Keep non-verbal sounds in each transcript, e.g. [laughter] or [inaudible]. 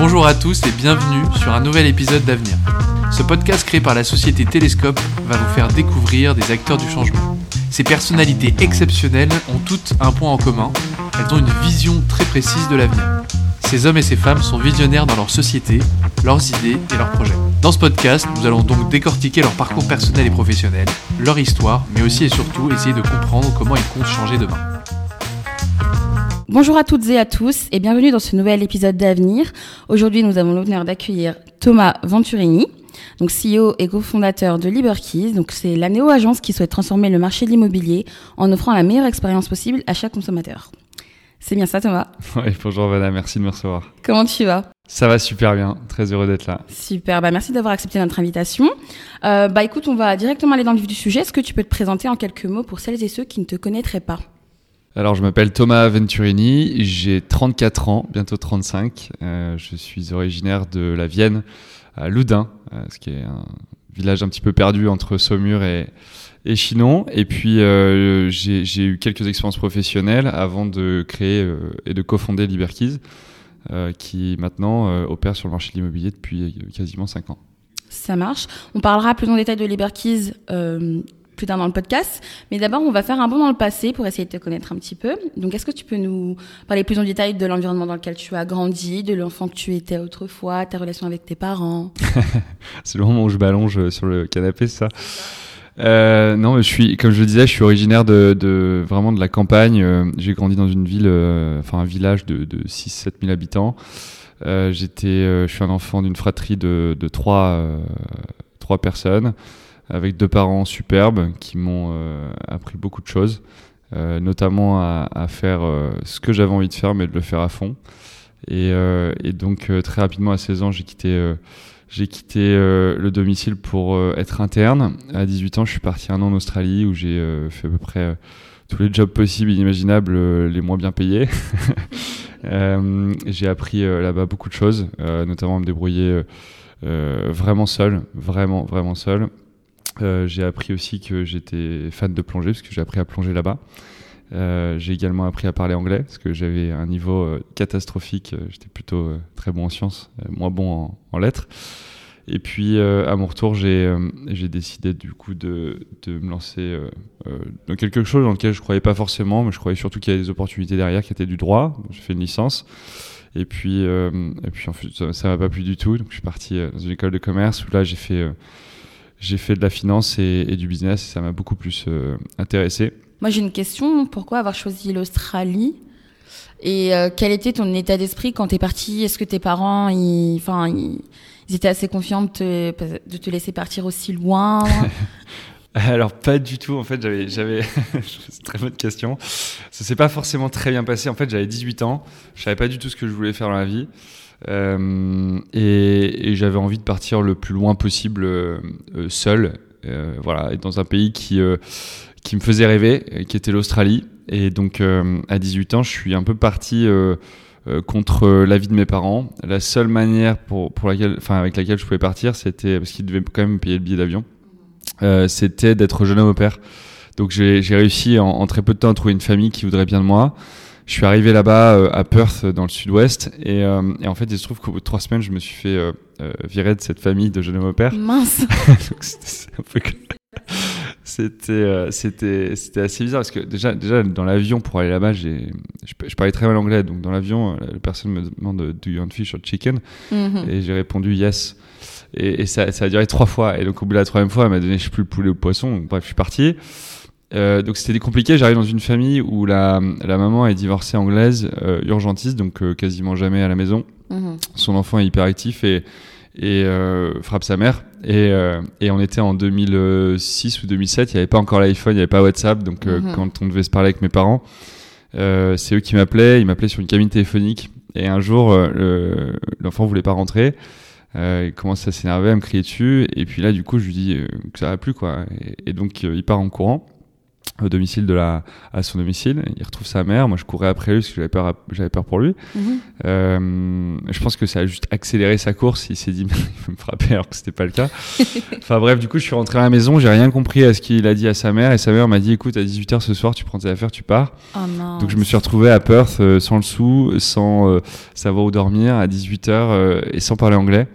Bonjour à tous et bienvenue sur un nouvel épisode d'Avenir. Ce podcast créé par la société Télescope va vous faire découvrir des acteurs du changement. Ces personnalités exceptionnelles ont toutes un point en commun, elles ont une vision très précise de l'avenir. Ces hommes et ces femmes sont visionnaires dans leur société, leurs idées et leurs projets. Dans ce podcast, nous allons donc décortiquer leur parcours personnel et professionnel, leur histoire, mais aussi et surtout essayer de comprendre comment ils comptent changer demain. Bonjour à toutes et à tous et bienvenue dans ce nouvel épisode d'Avenir. Aujourd'hui, nous avons l'honneur d'accueillir Thomas Venturini, donc CEO et cofondateur de LiberKeys. Donc c'est la néo-agence qui souhaite transformer le marché de l'immobilier en offrant la meilleure expérience possible à chaque consommateur. C'est bien ça Thomas? [laughs] Oui, bonjour Vanna, merci de me recevoir. Comment tu vas? Ça va super bien, très heureux d'être là. Super, bah merci d'avoir accepté notre invitation. Euh, bah écoute, on va directement aller dans le vif du sujet. Est-ce que tu peux te présenter en quelques mots pour celles et ceux qui ne te connaîtraient pas? Alors, je m'appelle Thomas Venturini, j'ai 34 ans, bientôt 35. Euh, je suis originaire de la Vienne, à Loudun, euh, ce qui est un village un petit peu perdu entre Saumur et, Chinon. Et puis, euh, j'ai eu quelques expériences professionnelles avant de créer et de cofonder Liberkeys, qui maintenant opère sur le marché de l'immobilier depuis quasiment 5 ans. Ça marche. On parlera plus en détail de Liberkeys plus tard dans le podcast. Mais d'abord, on va faire un bond dans le passé pour essayer de te connaître un petit peu. Donc, est-ce que tu peux nous parler plus en détail de l'environnement dans lequel tu as grandi, de l'enfant que tu étais autrefois, ta relation avec tes parents? [laughs] C'est le moment où je m'allonge sur le canapé, ça? Euh, non, je suis, comme je le disais, je suis originaire de, vraiment de la campagne. Euh, j'ai grandi dans une ville, euh, enfin un village de, de 6-7 000 habitants. Euh, j'étais, euh, je suis un enfant d'une fratrie de, de trois, trois personnes avec deux parents superbes qui m'ont appris beaucoup de choses, notamment à, faire ce que j'avais envie de faire, mais de le faire à fond. Et, donc très rapidement à 16 ans, j'ai quitté j'ai quitté euh, le domicile pour euh, être interne. À 18 ans, je suis parti un an en Australie où j'ai euh, fait à peu près tous les jobs possibles et inimaginables, les moins bien payés. [laughs] j'ai appris là-bas beaucoup de choses, notamment à me débrouiller vraiment seul, vraiment, vraiment seul. J'ai appris aussi que j'étais fan de plongée, parce que j'ai appris à plonger là-bas. Euh, j'ai également appris à parler anglais parce que j'avais un niveau euh, catastrophique. J'étais plutôt très bon en sciences, moins bon en, lettres. Et puis à mon retour, j'ai décidé du coup de, me lancer dans quelque chose dans lequel je croyais pas forcément, mais je croyais surtout qu'il y avait des opportunités derrière, qui étaient du droit. J'ai fait une licence. Et puis, et puis ça, ça m'a pas plu du tout. Donc je suis parti dans une école de commerce où là j'ai fait j'ai fait de la finance et, et du business. Et ça m'a beaucoup plus intéressé. Moi, j'ai une question. Pourquoi avoir choisi l'Australie? Et euh, quel était ton état d'esprit quand tu es parti? Est-ce que tes parents, ils, enfin, ils, ils, étaient assez confiants de te, de te laisser partir aussi loin? [laughs] Alors pas du tout. En fait, j'avais, j'avais, [laughs] c'est une très bonne question. Ça s'est pas forcément très bien passé. En fait, j'avais 18 ans. Je savais pas du tout ce que je voulais faire dans la vie. Euh, et, et, j'avais envie de partir le plus loin possible euh, seul. Euh, voilà, et dans un pays qui euh, qui me faisait rêver, euh, qui était l'Australie. Et donc, euh, à 18 ans, je suis un peu parti euh, contre l'avis de mes parents. La seule manière pour, pour laquelle, enfin, avec laquelle je pouvais partir, c'était parce qu'ils devaient quand même me payer le billet d'avion. c'était d'être jeune homme au père. Donc, j'ai réussi en, très peu de temps à trouver une famille qui voudrait bien de moi. Je suis arrivé là-bas euh, à Perth, dans le sud-ouest, et, euh, et, en fait, il se trouve qu'au bout de trois semaines, je me suis fait euh, virer de cette famille de jeunes hommes au père. Mince. [laughs] c'était euh, c'était c'était assez bizarre parce que déjà déjà dans l'avion pour aller là-bas j'ai je, je, parlais très mal anglais donc dans l'avion la personne me demande do you want fish or chicken? Mm -hmm. et j'ai répondu yes et, et, ça, ça a duré trois fois et donc au bout de la troisième fois elle m'a donné je sais plus le poulet ou le poisson donc, bref je suis parti euh, donc c'était compliqué j'arrive dans une famille où la la maman est divorcée anglaise euh, urgentiste donc euh, quasiment jamais à la maison mm -hmm. son enfant est hyperactif et et euh, frappe sa mère. Et, euh, et, on était en 2006 ou 2007, il n'y avait pas encore l'iPhone, il n'y avait pas WhatsApp, donc euh, mm -hmm. quand on devait se parler avec mes parents, euh, c'est eux qui m'appelaient, ils m'appelaient sur une cabine téléphonique. Et un jour, l'enfant voulait pas rentrer. Euh, il commence à s'énerver, à me crier dessus, et puis là, du coup, je lui dis que ça va plus, quoi. Et, et donc, il part en courant. Au domicile de la à son domicile. Il retrouve sa mère. Moi je courais après lui parce que j'avais peur j'avais peur pour lui. Mhm. euh, je pense que ça a juste accéléré sa course. Il s'est dit [laughs] il va me frapper alors que c'était pas le cas. [laughs] Enfin bref du coup je suis rentré à la maison. J'ai rien compris à ce qu'il a dit à sa mère. Et sa mère m'a dit écoute à 18h ce soir tu prends tes affaires tu pars. Oh donc je me suis retrouvé à Perth euh, sans le sou sans euh, savoir où dormir à 18h et sans parler anglais.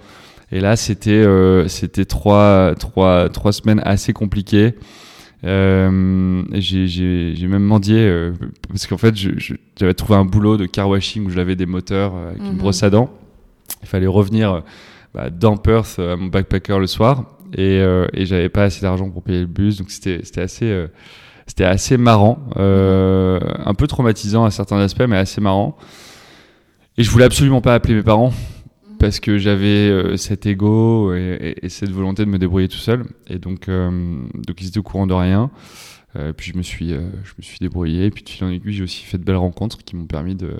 Et là c'était c'était trois trois trois semaines assez compliquées euh, j'ai, même mendié euh, parce qu'en fait j'avais trouvé un boulot de car washing où je lavais des moteurs euh, avec Mhm. une brosse à dents. Il fallait revenir bah, dans Perth à mon backpacker le soir et, euh, et j'avais pas assez d'argent pour payer le bus donc c'était, assez c'était assez marrant, un peu traumatisant à certains aspects mais assez marrant. Et je voulais absolument pas appeler mes parents parce que j'avais euh, cet ego et, et- et cette volonté de me débrouiller tout seul. Et donc, euh, donc ils étaient au courant de rien. Euh, puis je me suis, je me suis débrouillé. Et puis de fil en aiguille, j'ai aussi fait de belles rencontres qui m'ont permis de,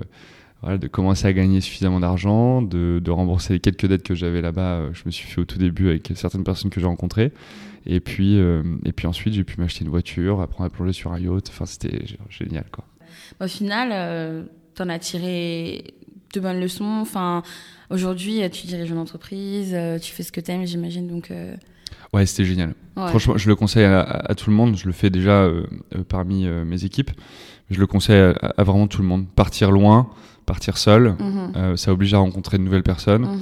de commencer à gagner suffisamment d'argent, de, de rembourser les quelques dettes que j'avais là-bas. Je me suis fait au tout début avec certaines personnes que j'ai rencontrées. Et puis, et puis ensuite, j'ai pu m'acheter une voiture, apprendre à plonger sur un yacht. Enfin, c'était génial, quoi. Au final, euh, t'en as tiré de bonnes leçons. Enfin, aujourd'hui, euh, tu diriges une entreprise, euh, tu fais ce que t'aimes, j'imagine. Donc, euh, Ouais, c'était génial. ouais. Franchement, je le conseille à, tout le monde. Je le fais déjà euh, parmi euh, mes équipes. Je le conseille à, à vraiment tout le monde. Partir loin, partir seul, Mhm. ça oblige à rencontrer de nouvelles personnes. Mhm.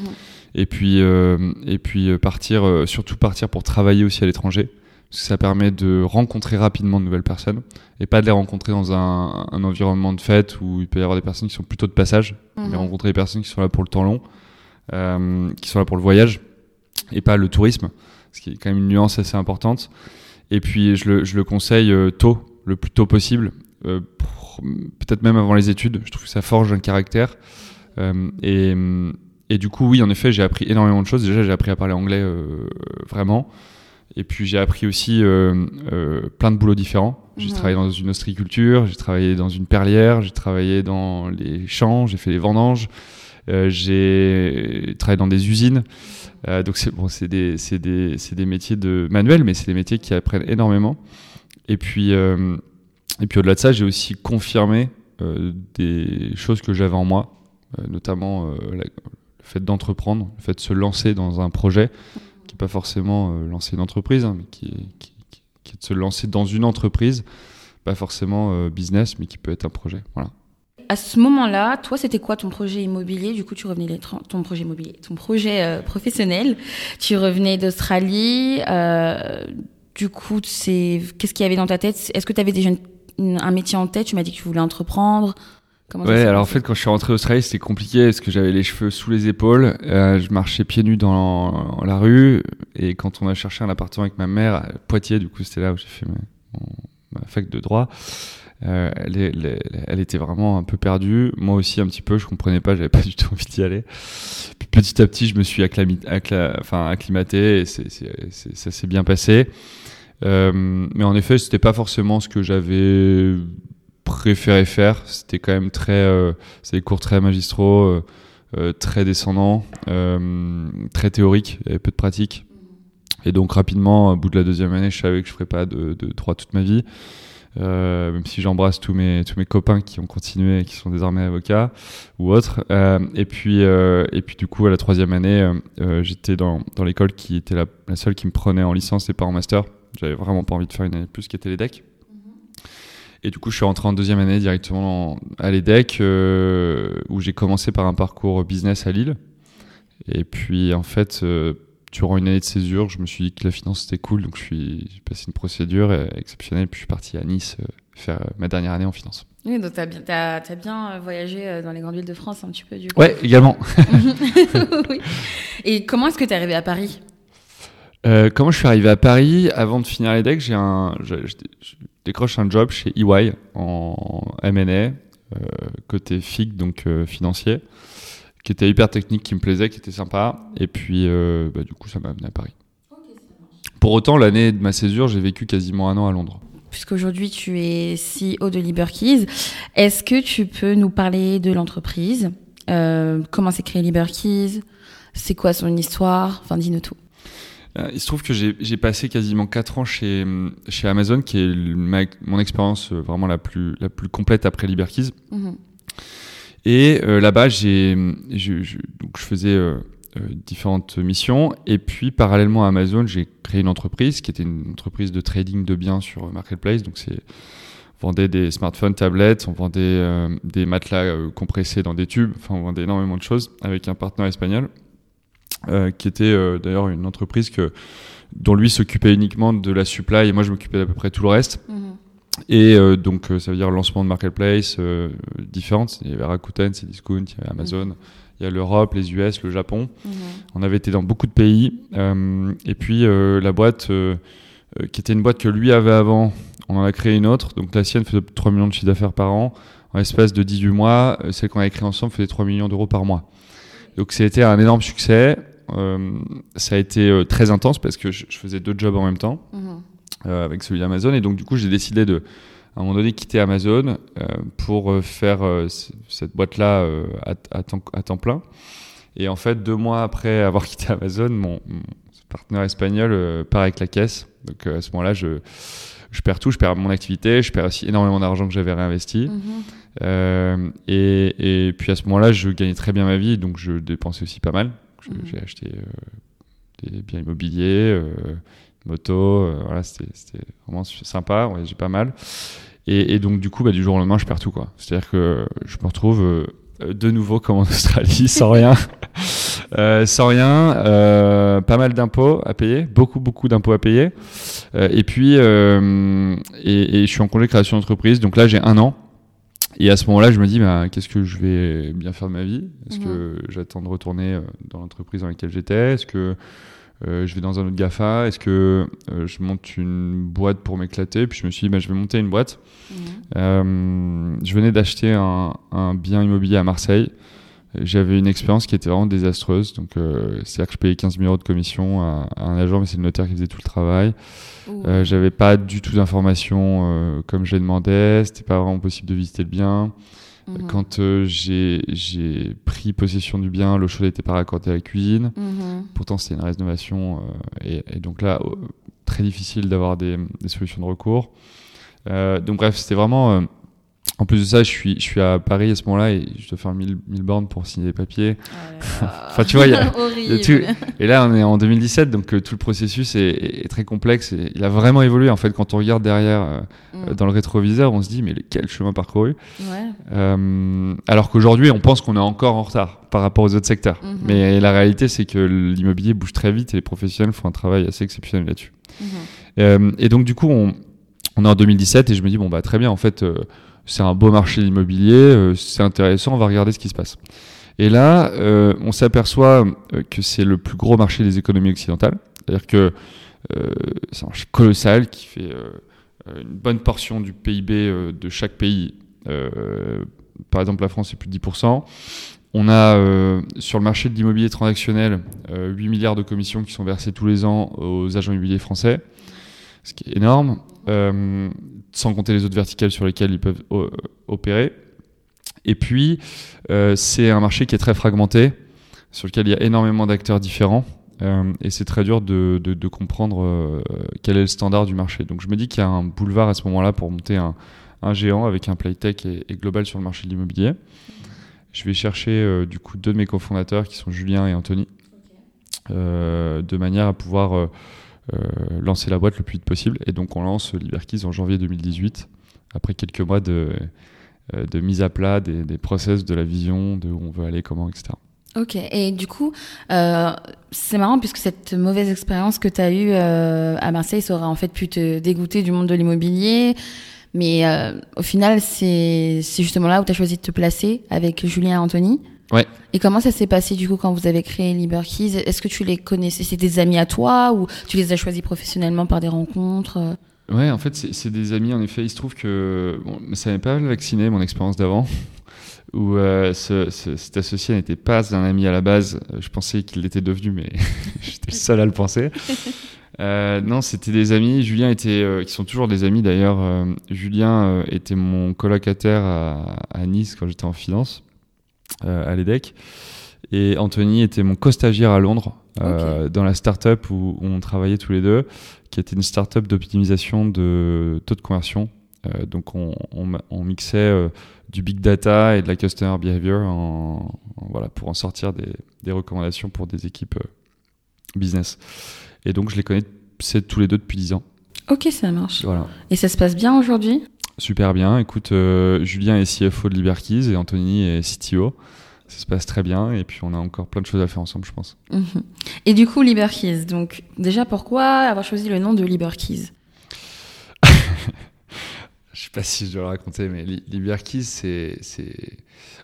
Et puis, et puis partir, surtout partir pour travailler aussi à l'étranger. Ça permet de rencontrer rapidement de nouvelles personnes et pas de les rencontrer dans un, un environnement de fête où il peut y avoir des personnes qui sont plutôt de passage, mais Mhm. rencontrer des personnes qui sont là pour le temps long, euh, qui sont là pour le voyage et pas le tourisme, ce qui est quand même une nuance assez importante. Et puis je le, je le conseille euh, tôt, le plus tôt possible, euh, peut-être même avant les études. Je trouve que ça forge un caractère. Euh, et, et du coup, oui, en effet, j'ai appris énormément de choses. Déjà, j'ai appris à parler anglais vraiment. Et puis, j'ai appris aussi euh, euh, plein de boulots différents. J'ai travaillé dans une ostréiculture, j'ai travaillé dans une perlière, j'ai travaillé dans les champs, j'ai fait les vendanges, euh, j'ai travaillé dans des usines. Donc, c'est bon, c'est des, c'est des, c'est des métiers de manuel, mais c'est des métiers qui apprennent énormément. Et puis, et puis au-delà de ça, j'ai aussi confirmé des choses que j'avais en moi, notamment la- le fait d'entreprendre, le fait de se lancer dans un projet, n'est pas forcément euh, lancer une entreprise, hein, mais qui est, qui, qui- de se lancer dans une entreprise, pas forcément euh, business, mais qui peut être un projet. Voilà. À ce moment-là, toi, c'était quoi ton projet immobilier? Du coup, tu revenais ton projet immobilier, ton projet euh, professionnel. Tu revenais d'Australie. du coup, c'est qu'est-ce qu'il y avait dans ta tête? Est-ce que tu avais déjà un métier en tête? Tu m'as dit que tu voulais entreprendre. Comment Ouais, alors en fait, quand je suis rentré au Australie, c'était compliqué parce que j'avais les cheveux sous les épaules. euh, je marchais pieds nus dans la rue. Et quand on a cherché un appartement avec ma mère à Poitiers, du coup, c'était là où j'ai fait ma, fac de droit. euh, elle, était vraiment un peu perdue. Moi aussi, un petit peu. Je comprenais pas. J'avais pas du tout envie d'y aller. Puis petit à petit, je me suis acclami- accla- enfin, acclimaté et ça s'est bien passé. Euh, mais en effet, c'était pas forcément ce que j'avais préféré faire. C'était quand même très, euh, c'est des cours très magistraux, euh, euh, très descendants, euh, très théoriques, il y avait peu de pratique. Et donc rapidement, au bout de la deuxième année, je savais que je ferais pas de, de droit toute ma vie. Euh, même si j'embrasse tous mes tous mes copains qui ont continué qui sont désormais avocats ou autres. Euh, et puis euh, et puis du coup à la troisième année, euh, j'étais dans dans l'école qui était la, la seule qui me prenait en licence et pas en master. J'avais vraiment pas envie de faire une année plus qui était l'EDEC. Et du coup, je suis rentré en deuxième année directement en- à l'EDEC, euh, où j'ai commencé par un parcours business à Lille. Et puis, en fait, euh, durant une année de césure, je me suis dit que la finance c'était cool, donc j'ai passé une procédure euh, exceptionnelle, puis je suis parti à Nice euh, faire ma dernière année en finance. Oui, donc t'as bien, t'as, t'as bien voyagé dans les grandes villes de France un petit peu du coup. Ouais, également. [laughs] oui. Et comment est-ce que t'es arrivé à Paris? Euh, comment je suis arrivé à Paris? Avant de finir l'EDEC, j'ai un, décroche un job chez EY en M&A, euh, côté FIG, donc euh, financier, qui était hyper technique, qui me plaisait, qui était sympa. Et puis, euh, bah, du coup, ça m'a amené à Paris. Pour autant, l'année de ma césure, j'ai vécu quasiment un an à Londres. Puisqu'aujourd'hui tu es CEO de Liberkeys, est-ce que tu peux nous parler de l'entreprise? Euh, Comment s'est créé Liberkeys? C'est quoi son histoire? Enfin, dis-nous tout. Euh, il se trouve que j'ai passé quasiment 4 ans chez, chez Amazon, qui est ma, mon expérience euh, vraiment la plus, la plus complète après Liberkeys. Mhm. Et euh, là-bas, j'ai, je, je, donc je faisais différentes missions. Et puis, parallèlement à Amazon, j'ai créé une entreprise qui était une entreprise de trading de biens sur Marketplace. Donc, c'est on vendait des smartphones, tablettes, on vendait des matelas compressés dans des tubes. Enfin, on vendait énormément de choses avec un partenaire espagnol. Euh, qui était euh, d'ailleurs une entreprise que, dont lui s'occupait uniquement de la supply et moi je m'occupais d'à peu près tout le reste. Mhm. Et euh, donc ça veut dire lancement de marketplace différentes. Il y avait Rakuten, Cdiscount, il y avait Amazon. Mhm. Il y a l'Europe, les US, le Japon. Mhm. On avait été dans beaucoup de pays. et puis la boîte, qui était une boîte que lui avait avant, on en a créé une autre. Donc la sienne faisait 3 millions de chiffre d'affaires par an. En l'espace de 18 mois, celle qu'on a créée ensemble faisait 3 millions d'euros par mois. Donc c'était un énorme succès. Euh, ça a été euh, très intense parce que je, faisais deux jobs en même temps mhm. euh, avec celui d'Amazon. Et donc, du coup, j'ai décidé de, à un moment donné, quitter Amazon pour faire cette boîte-là à, temps, plein. Et en fait, deux mois après avoir [laughs] quitté Amazon, mon, partenaire espagnol part avec la caisse. Donc à ce moment-là, je, je perds tout, je perds mon activité, je perds aussi énormément d'argent que j'avais réinvesti. Mhm. et, et, puis à ce moment-là, je gagnais très bien ma vie, donc je dépensais aussi pas mal. Mhm. J'ai acheté euh, des biens immobiliers, euh, moto, euh, voilà, c'était vraiment sympa, j'ai pas mal. Et, donc du coup, bah, du jour au lendemain, je perds tout quoi. C'est-à-dire que je me retrouve de nouveau comme en Australie, sans rien, [laughs] sans rien, pas mal d'impôts à payer, beaucoup beaucoup d'impôts à payer. et puis, et, et, je suis en congé création d'entreprise, donc là j'ai un an. Et à ce moment-là, je me dis, bah, qu'est-ce que je vais bien faire de ma vie? Est-ce que j'attends de retourner euh, dans l'entreprise dans laquelle j'étais? Est-ce que euh, je vais dans un autre GAFA Est-ce que euh, je monte une boîte pour m'éclater? Puis je me suis dit, bah, je vais monter une boîte. je venais d'acheter un, un, bien immobilier à Marseille. J'avais une expérience qui était vraiment désastreuse. Donc, c'est-à-dire que je payais 15 000 euros de commission à, à un agent, mais c'est le notaire qui faisait tout le travail. Euh, j'avais pas du tout d'informations euh, comme j'ai demandé. C'était pas vraiment possible de visiter le bien. Mhm. Quand euh, j'ai pris possession du bien, l'eau chaude n'était pas raccordée à la cuisine. Mhm. Pourtant, c'était une rénovation. Et, et, donc là, très difficile d'avoir des, des, solutions de recours. donc bref, c'était vraiment en plus de ça, je suis, je suis à Paris à ce moment-là et je dois faire 1000, 1000 bornes pour signer des papiers. [laughs] Enfin, tu vois, il y a, [laughs] tout. Et là, on est en 2017, donc euh, tout le processus est, très complexe et il a vraiment évolué. En fait, quand on regarde derrière euh, mm. dans le rétroviseur, on se dit, mais quel chemin parcouru ouais. euh, Alors qu'aujourd'hui, on pense qu'on est encore en retard par rapport aux autres secteurs. Mm-hmm. Mais la réalité, c'est que l'immobilier bouge très vite et les professionnels font un travail assez exceptionnel là-dessus. Euh, et donc, du coup, on, on est en 2017 et je me dis, bon, bah, très bien, en fait c'est un beau marché immobilier, euh, c'est intéressant, on va regarder ce qui se passe. Et là, euh, on s'aperçoit euh, que c'est le plus gros marché des économies occidentales. C'est-à-dire que c'est un marché colossal qui fait une bonne portion du PIB de chaque pays. par exemple, la France, c'est plus de 10%. On a sur le marché de l'immobilier transactionnel 8 milliards de commissions qui sont versées tous les ans aux agents immobiliers français, ce qui est énorme sans compter les autres verticales sur lesquelles ils peuvent euh, opérer. Et puis, euh, c'est un marché qui est très fragmenté, sur lequel il y a énormément d'acteurs différents. Euh, et c'est très dur de, de, comprendre quel est le standard du marché. Donc je me dis qu'il y a un boulevard à ce moment-là pour monter un, un, géant avec un playtech et, et, global sur le marché de l'immobilier. Je vais chercher du coup deux de mes cofondateurs qui sont Julien et Anthony, de manière à pouvoir euh, lancer la boîte le plus vite possible. Et donc on lance Liberkeys en janvier 2018, après quelques mois de, euh, de mise à plat des, des, process, de la vision, de où on veut aller, comment, etc. Ok, et du coup, euh, c'est marrant puisque cette mauvaise expérience que tu as eue euh, à Marseille, ça aurait en fait pu te dégoûter du monde de l'immobilier. Mais euh, au final, c'est justement là où tu as choisi de te placer avec Julien et Anthony. Ouais. Et comment ça s'est passé du coup quand vous avez créé Liberkeys Est-ce que tu les connaissais? C'est des amis à toi ou tu les as choisis professionnellement par des rencontres? Ouais, en fait, c'est des amis. En effet, il se trouve que bon, ça n'avait pas vacciné mon expérience d'avant, [laughs] où euh, ce, cet associé n'était pas un ami à la base. Je pensais qu'il l'était devenu, mais [laughs] j'étais le seul à le penser. [laughs] Euh, non, c'était des amis. Julien était, euh, qui sont toujours des amis d'ailleurs. Euh, Julien était mon colocataire à, à Nice quand j'étais en finance. Euh, à l'EDEC. Et Anthony était mon co-stagiaire à Londres, euh, dans la startup où, on travaillait tous les deux, qui était une startup d'optimisation de taux de conversion. Euh, donc on, on, on mixait du big data et de la customer behavior en, en- voilà, pour en sortir des, des recommandations pour des équipes business. Et donc je les connais tous les deux depuis 10 ans. Ok, ça marche. Voilà. Et ça se passe bien aujourd'hui? Super bien. Écoute, euh, Julien est CFO de Liberkeys et Anthony est CTO. Ça se passe très bien et puis on a encore plein de choses à faire ensemble, je pense. Mhm. Et du coup, Liberkeys. Donc, déjà, pourquoi avoir choisi le nom de Liberkeys sais pas si je dois le raconter, mais Li- Liberkeys, c'est, c'est,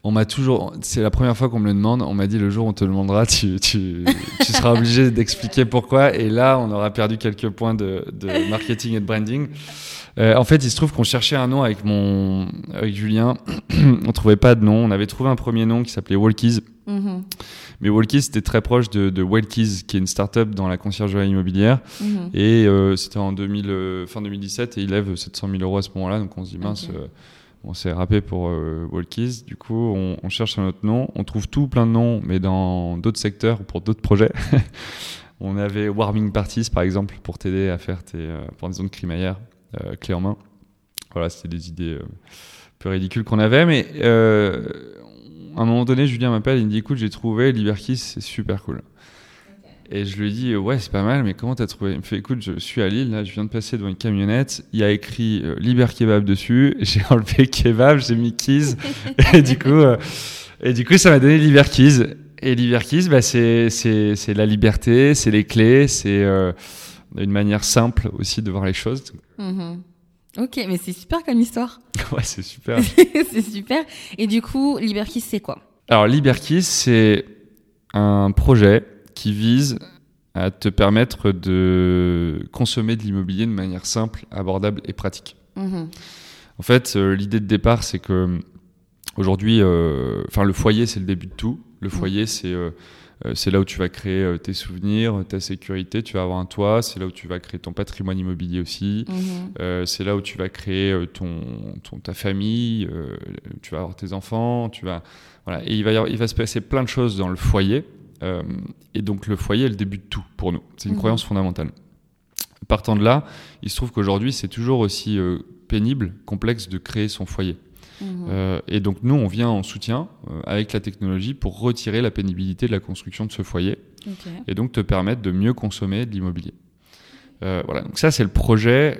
on m'a toujours, c'est la première fois qu'on me le demande. On m'a dit le jour où on te le demandera, tu, tu, tu seras obligé d'expliquer pourquoi. Et là, on aura perdu quelques points de, de marketing et de branding. Euh, en fait, il se trouve qu'on cherchait un nom avec mon, avec Julien. [clears throat] on trouvait pas de nom. On avait trouvé un premier nom qui s'appelait Walkies. Mhm. Mais Walkies, c'était très proche de, de Wellkeys, qui est une start-up dans la conciergerie immobilière. Mhm. Et euh, c'était en 2000, euh, fin 2017 et il lève 700 000 euros à ce moment-là. Donc on se dit, mince, euh, on s'est rappé pour Walkies. Du coup, on, on cherche un autre nom. On trouve tout plein de noms, mais dans d'autres secteurs ou pour d'autres projets. [laughs] on avait Warming Parties, par exemple, pour t'aider à faire tes pendaisons de crémaillère clé en main. Voilà, c'était des idées un peu ridicules qu'on avait. Mais à un moment donné, Julien m'appelle, il me dit, écoute, j'ai trouvé Liberkeys, c'est super cool. Et je lui dis, ouais, c'est pas mal, mais comment t'as trouvé? Il me fait, écoute, je suis à Lille, là, je viens de passer devant une camionnette, il y a écrit euh, Liber Kebab dessus, [laughs] j'ai enlevé Kebab, j'ai mis Keys, [laughs] et du coup, euh, et du coup, ça m'a donné Liber Keys. Et Liber Keys, bah, c'est, c'est, c'est la liberté, c'est les clés, c'est euh, une manière simple aussi de voir les choses. Mhm. Ok, mais c'est super comme histoire. [laughs] ouais, c'est super. [laughs] c'est super. Et du coup, Liberkeys, c'est quoi? Alors, Liberkeys, c'est un projet qui vise à te permettre de consommer de l'immobilier de manière simple, abordable et pratique. Mhm. En fait, euh, l'idée de départ, c'est que euh, aujourd'hui, euh, enfin, le foyer, c'est le début de tout. Le foyer, c'est euh, c'est là où tu vas créer euh, tes souvenirs, ta sécurité. Tu vas avoir un toit. C'est là où tu vas créer ton patrimoine immobilier aussi. Mhm. Euh, c'est là où tu vas créer euh, ton, ton- ta famille, euh, tu vas avoir tes enfants, tu vas voilà. Et il va y avoir- il va se passer plein de choses dans le foyer. Euh, et donc le foyer est le début de tout pour nous. C'est une Mhm. croyance fondamentale. Partant de là, il se trouve qu'aujourd'hui c'est toujours aussi euh, pénible, complexe de créer son foyer. Mhm. Euh, et donc nous on vient en soutien euh, avec la technologie pour retirer la pénibilité de la construction de ce foyer et donc te permettre de mieux consommer de l'immobilier. Euh, voilà, donc ça c'est le projet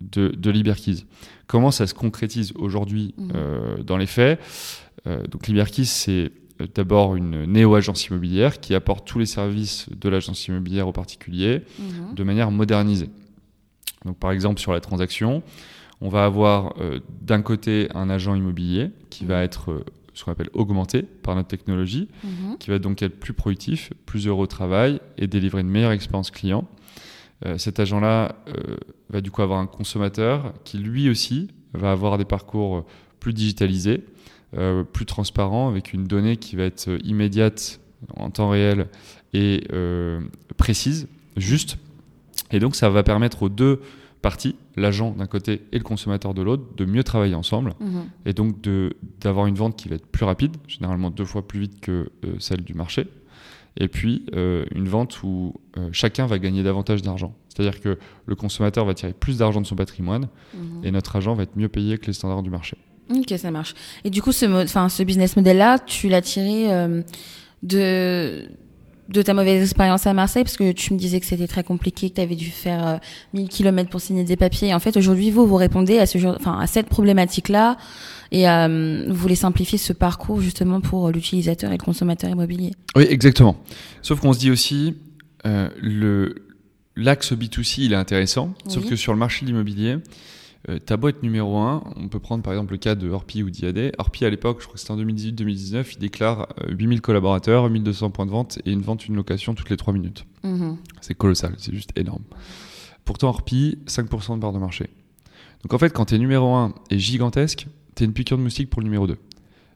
de, de Liberkeys. Comment ça se concrétise aujourd'hui Mhm. dans les faits? Donc Liberkeys c'est d'abord une néo-agence immobilière qui apporte tous les services de l'agence immobilière aux particuliers Mhm. de manière modernisée. Donc par exemple sur la transaction, on va avoir euh, d'un côté un agent immobilier qui va être euh, ce qu'on appelle augmenté par notre technologie, Mhm. qui va donc être plus productif, plus heureux au travail et délivrer une meilleure expérience client. Euh, cet agent-là va du coup avoir un consommateur qui lui aussi va avoir des parcours plus digitalisés, plus transparents, avec une donnée qui va être immédiate en temps réel et précise, juste. Et donc ça va permettre aux deux parties, l'agent d'un côté et le consommateur de l'autre, de mieux travailler ensemble Mhm. et donc d'avoir une vente qui va être plus rapide, généralement deux fois plus vite que euh, celle du marché, et puis euh, une vente où euh, chacun va gagner davantage d'argent. C'est-à-dire que le consommateur va tirer plus d'argent de son patrimoine Mhm. et notre agent va être mieux payé que les standards du marché. Ok, ça marche. Et du coup, ce, ce business model-là, tu l'as tiré de, de ta mauvaise expérience à Marseille, parce que tu me disais que c'était très compliqué, que tu avais dû faire euh, 1000 km pour signer des papiers. Et en fait, aujourd'hui, vous, vous répondez à, ce genre, enfin, à cette problématique-là et euh, vous voulez simplifier ce parcours justement pour l'utilisateur et le consommateur immobilier. Oui, exactement. Sauf qu'on se dit aussi, euh, le l'axe B2C, il est intéressant, sauf que sur le marché de l'immobilier, euh, beau être numéro un, on peut prendre par exemple le cas de Orpi ou d'IAD. Orpi, à l'époque, je crois que c'était en 2018-2019, il déclare euh, 8000 collaborateurs, 1200 points de vente et une vente, une location toutes les 3 minutes. Mhm. C'est colossal, c'est juste énorme. Pourtant, Orpi, 5% de part de marché. Donc en fait, quand t'es numéro 1 et gigantesque, t'es une piqûre de moustique pour le numéro 2.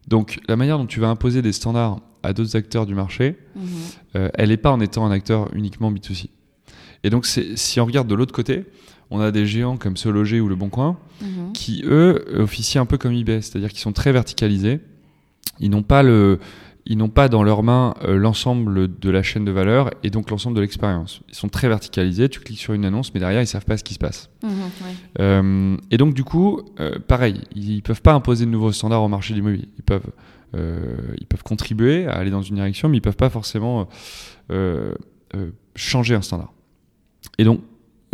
Donc la manière dont tu vas imposer des standards à d'autres acteurs du marché, Mhm. euh, elle n'est pas en étant un acteur uniquement B2C. Et donc si on regarde de l'autre côté, on a des géants comme Se Loger ou Le Bon Coin Mhm. qui, eux, officient un peu comme eBay, c'est-à-dire qu'ils sont très verticalisés. Ils n'ont pas le... ils n'ont pas dans leurs mains euh, l'ensemble de la chaîne de valeur et donc l'ensemble de l'expérience. Ils sont très verticalisés, tu cliques sur une annonce, mais derrière, ils savent pas ce qui se passe. Mhm, ouais. Euh, et donc, du coup, euh, pareil, ils peuvent pas imposer de nouveaux standards au marché de l'immobilier. Ils peuvent, ils peuvent contribuer à aller dans une direction, mais ils peuvent pas forcément changer un standard. Et donc,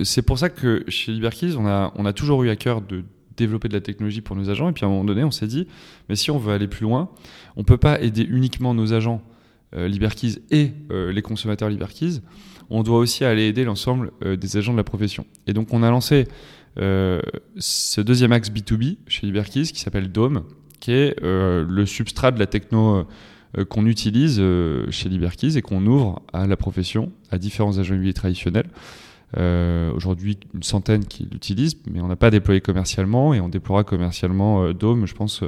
c'est pour ça que chez Liberkeys, on a, toujours eu à cœur de développer de la technologie pour nos agents. Et puis à un moment donné, on s'est dit, mais si on veut aller plus loin, on peut pas aider uniquement nos agents euh, Liberkeys et euh, les consommateurs Liberkeys. On doit aussi aller aider l'ensemble euh, des agents de la profession. Et donc on a lancé euh, ce deuxième axe B2B chez Liberkeys qui s'appelle Dome, qui est le substrat de la techno qu'on utilise chez Liberkeys et qu'on ouvre à la profession, à différents agents immobiliers traditionnels. Euh, Aujourd'hui, une centaine qui l'utilisent, mais on n'a pas déployé commercialement et on déploiera commercialement euh, Dome, je pense,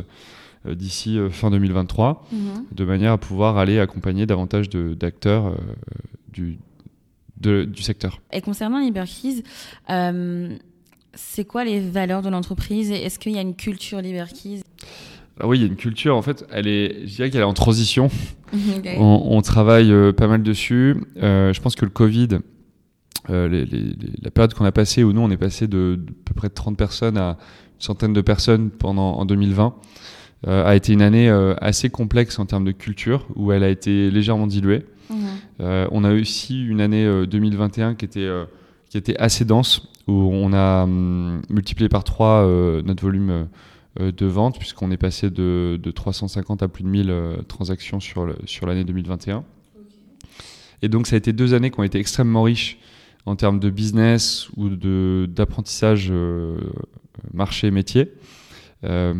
euh, d'ici fin 2023, Mhm. de manière à pouvoir aller accompagner davantage d'acteurs du, de- du secteur. Et concernant Liberkeys, euh, c'est quoi les valeurs de l'entreprise et Est-ce qu'il y a une culture Liberkeys Alors oui, il y a une culture, en fait, elle est, je dirais qu'elle est en transition. [laughs] On, on travaille euh, pas mal dessus. Euh, je pense que le Covid, euh, les- les- les- la période qu'on a passée, où nous on est passé de, de peu près de 30 personnes à une centaine de personnes pendant en 2020, euh, a été une année euh, assez complexe en termes de culture, où elle a été légèrement diluée. Euh, on a aussi une année euh, 2021 qui était, qui était assez dense, où on a hum, multiplié par 3 notre volume de vente, puisqu'on est passé de, de 350 à plus de 1000 euh, transactions sur le- sur l'année 2021. Et donc, ça a été deux années qui ont été extrêmement riches en termes de business ou de- d'apprentissage euh, marché-métier. Euh,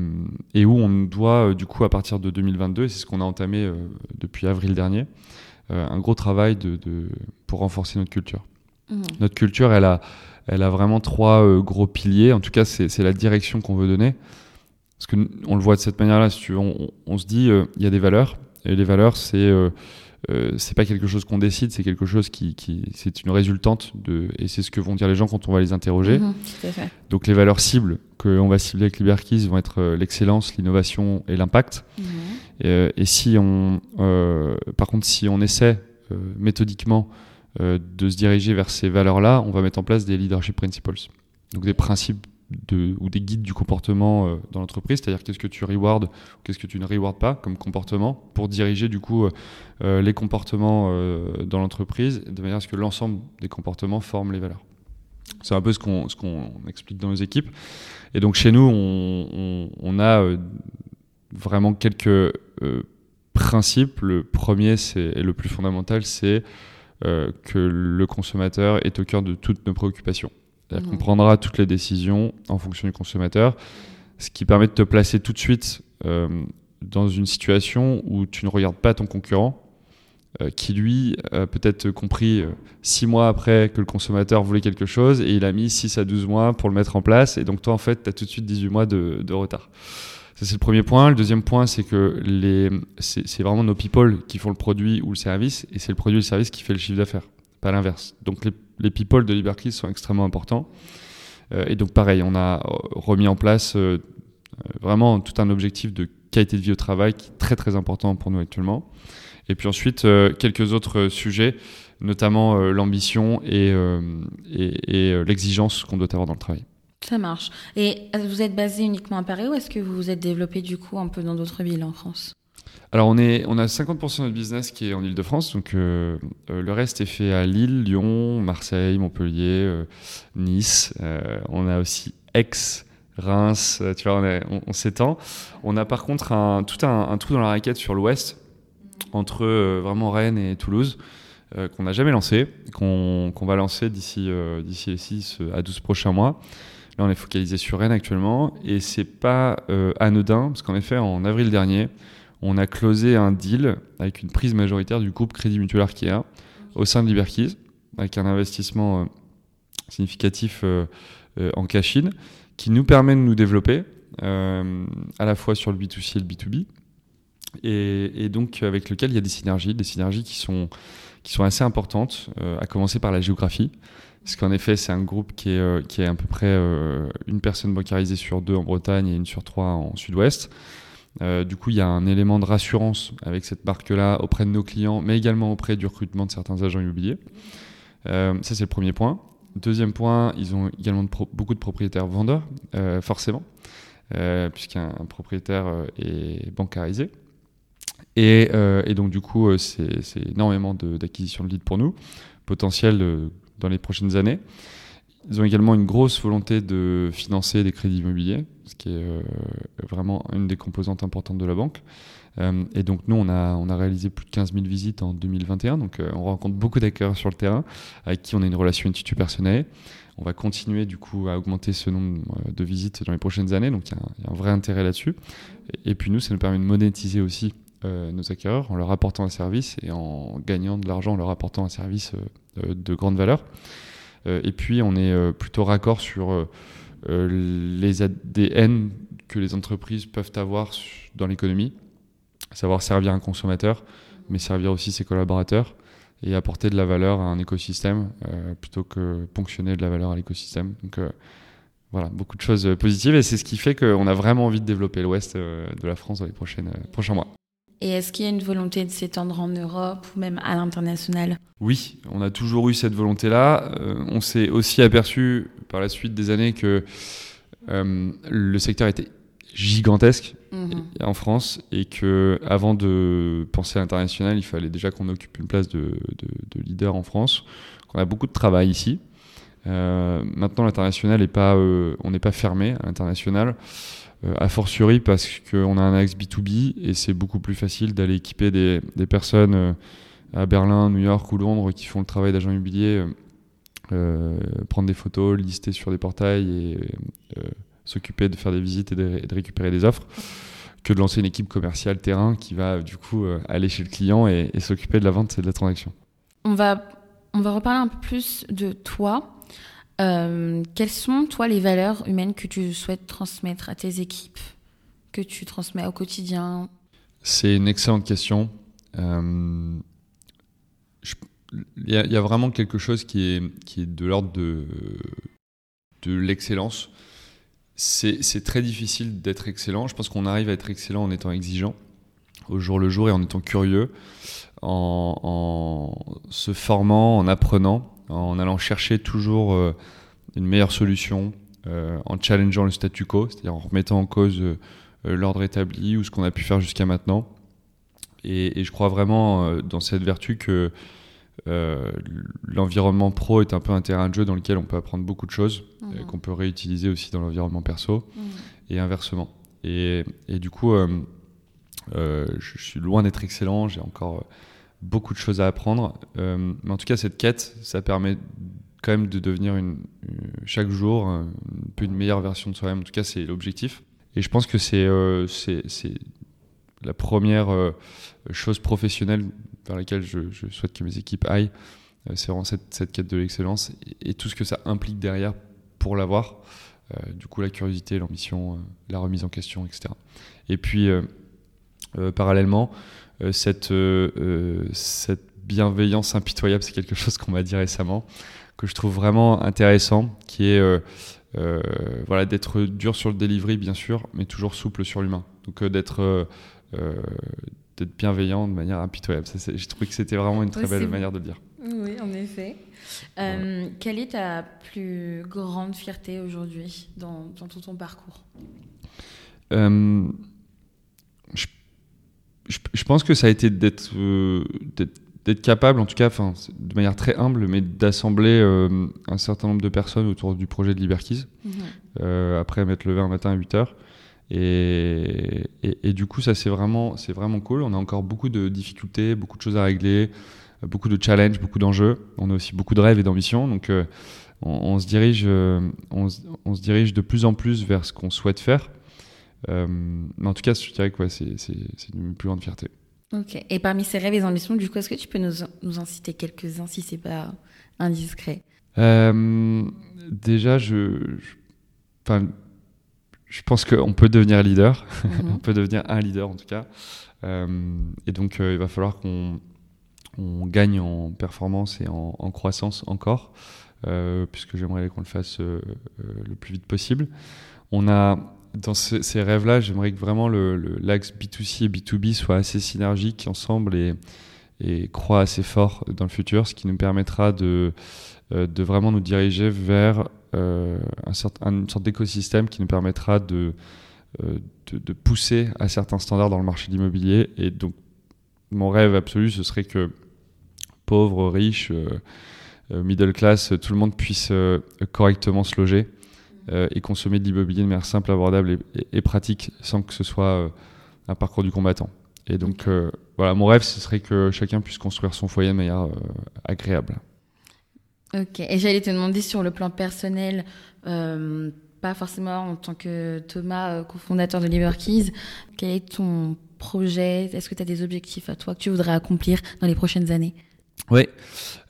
et où on doit, euh, du coup, à partir de 2022, et c'est ce qu'on a entamé depuis avril dernier, un gros travail de, de- pour renforcer notre culture. Mhm. Notre culture, elle a, elle a vraiment trois euh, gros piliers. En tout cas, c'est c'est la direction qu'on veut donner. Parce que n- on le voit de cette manière-là. Si tu veux, on, on se dit, euh, il y a des valeurs. Et les valeurs, c'est euh, euh, c'est pas quelque chose qu'on décide, c'est quelque chose qui, qui c'est une résultante de, et c'est ce que vont dire les gens quand on va les interroger. Mhm, Tout à fait. Donc les valeurs cibles qu'on va cibler avec Liberkeys vont être euh, l'excellence, l'innovation et l'impact. Mhm. Euh, et si on, euh, par contre, si on essaie euh, méthodiquement de se diriger vers ces valeurs-là, on va mettre en place des leadership principles, donc des principes ou des guides du comportement euh, dans l'entreprise, c'est-à-dire qu'est-ce que tu rewards ou qu'est-ce que tu ne rewards pas comme comportement pour diriger du coup euh, euh, les comportements dans l'entreprise de manière à ce que l'ensemble des comportements forment les valeurs. C'est un peu ce qu'on qu'on explique dans nos équipes. Et donc chez nous, on, on, a vraiment quelques principes. Le premier, et le plus fondamental, c'est que le consommateur est au cœur de toutes nos préoccupations. C'est-à-dire qu'on prendra toutes les décisions en fonction du consommateur, ce qui permet de te placer tout de suite euh, dans une situation où tu ne regardes pas ton concurrent, euh, qui lui a peut-être compris euh, six mois après que le consommateur voulait quelque chose et il a mis 6 à 12 mois pour le mettre en place. Et donc toi, en fait, tu as tout de suite 18 mois de, de retard. Ça, c'est le premier point. Le deuxième point, c'est que les, c'est, c'est vraiment nos people qui font le produit ou le service, et c'est le produit ou le service qui fait le chiffre d'affaires, pas l'inverse. Donc les, people de Liberty sont extrêmement importants. Euh, et donc pareil, on a euh, remis en place euh, vraiment tout un objectif de qualité de vie au travail qui est très très important pour nous actuellement. Et puis ensuite, quelques autres sujets, notamment l'ambition et, l'exigence qu'on doit avoir dans le travail. Ça marche. Et vous êtes basé uniquement à Paris ou est-ce que vous vous êtes développé du coup un peu dans d'autres villes en France? Alors on, est, on a 50% de notre business qui est en Ile-de-France, donc euh, euh, le reste est fait à Lille, Lyon, Marseille, Montpellier, euh, Nice. On a aussi Aix, Reims, tu vois, on, s'étend. On a par contre tout un, trou dans la raquette sur l'ouest, entre vraiment Rennes et Toulouse, qu'on n'a jamais lancé, qu'on va lancer d'ici d'ici les 6 à 12 prochains mois. Là, on est focalisé sur Rennes actuellement, et c'est pas anodin, parce qu'en effet, en avril dernier, on a closé un deal avec une prise majoritaire du groupe Crédit Mutuel Arkea au sein de Liberkeys, avec un investissement euh, significatif euh, euh, en cash-in, qui nous permet de nous développer à la fois sur le B2C et le B2B, et, donc avec lequel il y a des synergies, des synergies qui sont, assez importantes, à commencer par la géographie, parce qu'en effet, c'est un groupe qui est, qui est à peu près une personne bancarisée sur deux en Bretagne et une sur trois en sud-ouest. Du coup, il y a un élément de rassurance avec cette marque-là auprès de nos clients, mais également auprès du recrutement de certains agents immobiliers. ça, c'est le premier point. Deuxième point, ils ont également beaucoup de propriétaires vendeurs, forcément, puisqu'un propriétaire est bancarisé. Et, et, donc, du coup, c'est énormément d'acquisition de, de leads pour nous, potentiel dans les prochaines années. Ils ont également une grosse volonté de financer des crédits immobiliers, ce qui est euh, vraiment une des composantes importantes de la banque. Euh, et donc nous, on a, réalisé plus de 15 000 visites en 2021, donc euh, on rencontre beaucoup d'acteurs sur le terrain avec qui on a une relation institut personnelle. On va continuer du coup à augmenter ce nombre de visites dans les prochaines années, donc il y, a un vrai intérêt là-dessus. Et, puis nous, ça nous permet de monétiser aussi nos acquéreurs en leur apportant un service et en gagnant de l'argent en leur apportant un service de grande valeur. Euh, et puis, on est euh, plutôt raccord sur euh, les ADN que les entreprises peuvent avoir dans l'économie, savoir servir un consommateur, mais servir aussi ses collaborateurs et apporter de la valeur à un écosystème plutôt que ponctionner de la valeur à l'écosystème. Donc voilà, beaucoup de choses positives et c'est ce qui fait qu'on a vraiment envie de développer l'Ouest de la France dans les prochaines, prochains mois. Et est-ce qu'il y a une volonté de s'étendre en Europe ou même à l'international? Oui, on a toujours eu cette volonté-là. Euh, on s'est aussi aperçu par la suite des années que euh, le secteur était gigantesque mhm. en France et que avant de penser à l'international, il fallait déjà qu'on occupe une place de, leader en France. On a beaucoup de travail ici. Euh, maintenant, l'international n'est pas, on n'est pas fermé à l'international. Euh, a fortiori parce qu'on a un axe B2B et c'est beaucoup plus facile d'aller équiper des, personnes euh, à Berlin, New York ou Londres qui font le travail d'agent immobilier, euh, prendre des photos, lister sur des portails et s'occuper de faire des visites et de, récupérer des offres que de lancer une équipe commerciale terrain qui va du coup aller chez le client et, et s'occuper de la vente et de la transaction. On va, on va reparler un peu plus de toi. Euh, quelles sont, toi, les valeurs humaines que tu souhaites transmettre à tes équipes, que tu transmets au quotidien? C'est une excellente question. Euh, il y, a vraiment quelque chose qui est, qui est de l'ordre de, de l'excellence. C'est très difficile d'être excellent. Je pense qu'on arrive à être excellent en étant exigeant au jour le jour et en étant curieux, en, en se formant, en apprenant en allant chercher toujours euh, une meilleure solution, euh, en challengeant le statu quo, c'est-à-dire en remettant en cause euh, l'ordre établi ou ce qu'on a pu faire jusqu'à maintenant. Et, je crois vraiment dans cette vertu que l'environnement pro est un peu un terrain de jeu dans lequel on peut apprendre beaucoup de choses, mmh. qu'on peut réutiliser aussi dans l'environnement perso, mmh. et inversement. Et, et du coup, je suis loin d'être excellent, j'ai encore beaucoup de choses à apprendre. Euh, mais en tout cas, cette quête, ça permet quand même de devenir une, chaque jour un une meilleure version de soi-même. En tout cas, c'est l'objectif. Et je pense que c'est euh, la première euh, chose professionnelle vers laquelle je, souhaite que mes équipes aillent. c'est vraiment cette, cette, quête de l'excellence et, tout ce que ça implique derrière pour l'avoir. du coup, la curiosité, l'ambition, la remise en question, etc. Et puis, parallèlement, euh, cette, euh, euh, cette bienveillance impitoyable, c'est quelque chose qu'on m'a dit récemment, que je trouve vraiment intéressant, qui est voilà, d'être dur sur le delivery, bien sûr, mais toujours souple sur l'humain. Donc d'être d'être bienveillant de manière impitoyable. J'ai trouvé que c'était vraiment une très belle manière de le dire. Oui, en effet. Quelle est ta plus grande fierté aujourd'hui dans, dans, tout ton parcours? Je, pense que ça a été d'être euh, d'être capable, en tout cas, enfin, de manière très humble, mais d'assembler euh, un certain nombre de personnes autour du projet de Liberkeys, mhm. euh, après m'être levé un matin à 8 heures. Et, et, du coup, ça, c'est vraiment, c'est vraiment cool. On a encore beaucoup de difficultés, beaucoup de choses à régler, beaucoup de challenges, beaucoup d'enjeux. On a aussi beaucoup de rêves et d'ambitions. Donc, on, se dirige, on, on, se dirige de plus en plus vers ce qu'on souhaite faire. Euh, mais en tout cas, je dirais que c'est une plus grande fierté. Ok. Et parmi ces rêves et ambitions, du coup, est-ce que tu peux nous, nous en citer quelques-uns si c'est pas indiscret? Euh, Déjà, je, enfin, je pense qu'on peut devenir leader. Mhm. [laughs] on peut devenir un leader en tout cas. Euh, et donc, il va falloir qu'on on gagne en performance et en, en croissance encore, puisque j'aimerais qu'on le fasse le plus vite possible. On a dans ces rêves-là, j'aimerais que vraiment l'axe le, B2C et B2B soient assez synergiques ensemble et, et croient assez fort dans le futur, ce qui nous permettra de, de vraiment nous diriger vers un certain, une sorte d'écosystème qui nous permettra de, de, de, pousser à certains standards dans le marché de l'immobilier. Et donc, mon rêve absolu, ce serait que pauvres, riches, euh, middle class, tout le monde puisse euh, correctement se loger euh, et consommer de l'immobilier de manière simple, abordable et, pratique sans que ce soit un parcours du combattant. Et donc, voilà, mon rêve, ce serait que chacun puisse construire son foyer de manière agréable. Ok, et j'allais te demander sur le plan personnel, pas forcément en tant que Thomas, cofondateur de Liberkeys, quel est ton projet? Est-ce que tu as des objectifs à toi que tu voudrais accomplir dans les prochaines années? Oui,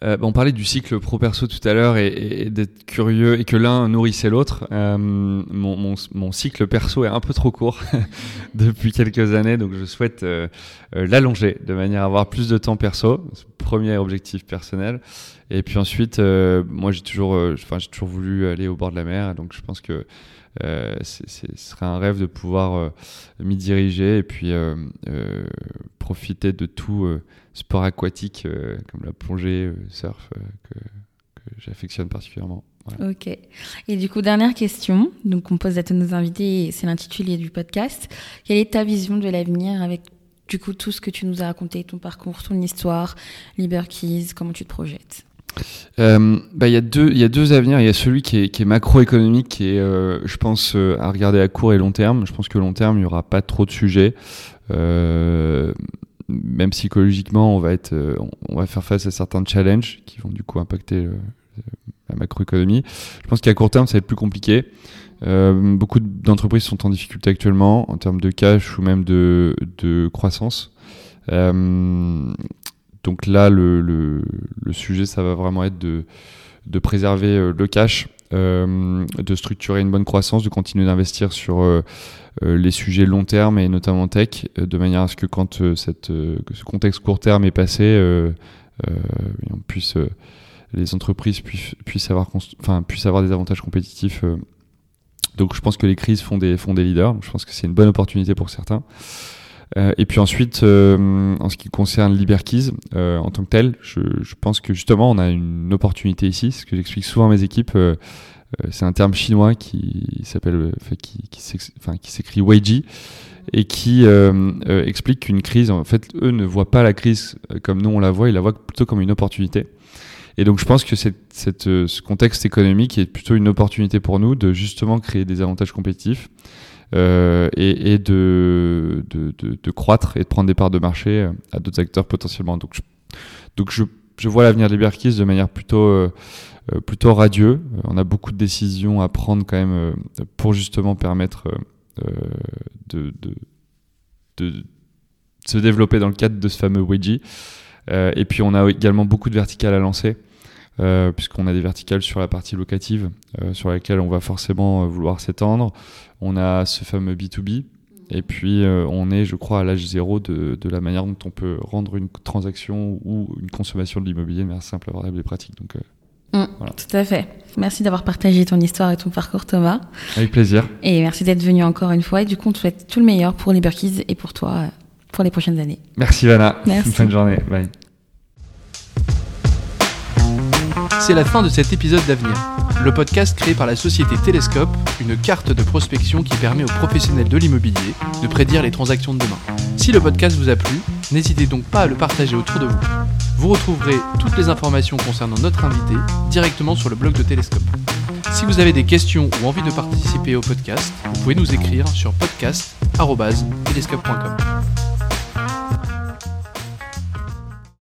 euh, on parlait du cycle pro-perso tout à l'heure et, d'être curieux et que l'un nourrissait l'autre. Euh, mon, mon, mon, cycle perso est un peu trop court [laughs] depuis quelques années, donc je souhaite euh, euh, l'allonger de manière à avoir plus de temps perso. Premier objectif personnel. Et puis ensuite, euh, moi j'ai toujours, enfin j'ai toujours voulu aller au bord de la mer, donc je pense que euh, ce serait un rêve de pouvoir m'y diriger et puis profiter de tout sport aquatique euh, comme la plongée, euh, surf, euh, que, j'affectionne particulièrement. Ok. Et du coup, dernière question, donc on pose à tous nos invités, c'est l'intitulé du podcast. Quelle est ta vision de l'avenir avec du coup tout ce que tu nous as raconté, ton parcours, ton histoire, Keys, comment tu te projettes? Bah, il y a deux avenirs il y a celui qui est, macroéconomique qui est je pense à regarder à court et long terme je pense que long terme il y aura pas trop de sujets euh, même psychologiquement, on va, euh, faire face à certains challenges qui vont du coup impacter euh, la macroéconomie. Je pense qu'à court terme, ça va être plus compliqué. Euh, beaucoup d'entreprises sont en difficulté actuellement en termes de cash ou même de, croissance. Euh, donc là, le, sujet, ça va vraiment être de, préserver le cash, euh, de structurer une bonne croissance, de continuer d'investir sur euh, les sujets long terme et notamment tech, euh, de manière à ce que quand euh, ce contexte court terme est passé, les entreprises puissent, avoir, des avantages compétitifs. donc je pense que les crises font des leaders. Je pense que c'est une bonne opportunité pour certains. Euh, et puis ensuite, euh, en ce qui concerne Liberkeys euh, en tant que tel, je, je, pense que justement on a une opportunité ici. Ce que j'explique souvent à mes équipes, euh, c'est un terme chinois qui s'appelle, qui, qui s'écrit Weiji et qui euh, euh, explique qu'une crise, en fait, eux ne voient pas la crise comme nous on la voit, ils la voient plutôt comme une opportunité. Et donc je pense que cette, cette, ce contexte économique est plutôt une opportunité pour nous de justement créer des avantages compétitifs euh, et, et de, de, de, de, croître et de prendre des parts de marché à d'autres acteurs potentiellement. Donc je, donc je, je vois l'avenir des Berkis de manière plutôt euh, plutôt radieux. Euh, on a beaucoup de décisions à prendre quand même euh, pour justement permettre de, de, de, se développer dans le cadre de ce fameux Wedgie. et puis on a également beaucoup de verticales à lancer. Euh, puisqu'on a des verticales sur la partie locative euh, sur laquelle on va forcément vouloir s'étendre. On a ce fameux B2B. Et puis euh, on est, je crois, à l'âge zéro de, de, la manière dont on peut rendre une transaction ou une consommation de l'immobilier de manière simple, abordable et pratique. Donc Mm, tout à fait. Merci d'avoir partagé ton histoire et ton parcours, Thomas. Avec plaisir. Et merci d'être venu encore une fois. Et du coup, on te souhaite tout le meilleur pour Liberkeys et pour toi euh, pour les prochaines années. Merci, Vanna. Merci. Bonne journée. Bye. C'est la fin de cet épisode d'Avenir, le podcast créé par la société Télescope, une carte de prospection qui permet aux professionnels de l'immobilier de prédire les transactions de demain. Si le podcast vous a plu, n'hésitez donc pas à le partager autour de vous. Vous retrouverez toutes les informations concernant notre invité directement sur le blog de Télescope. Si vous avez des questions ou envie de participer au podcast, vous pouvez nous écrire sur podcast.telescope.com.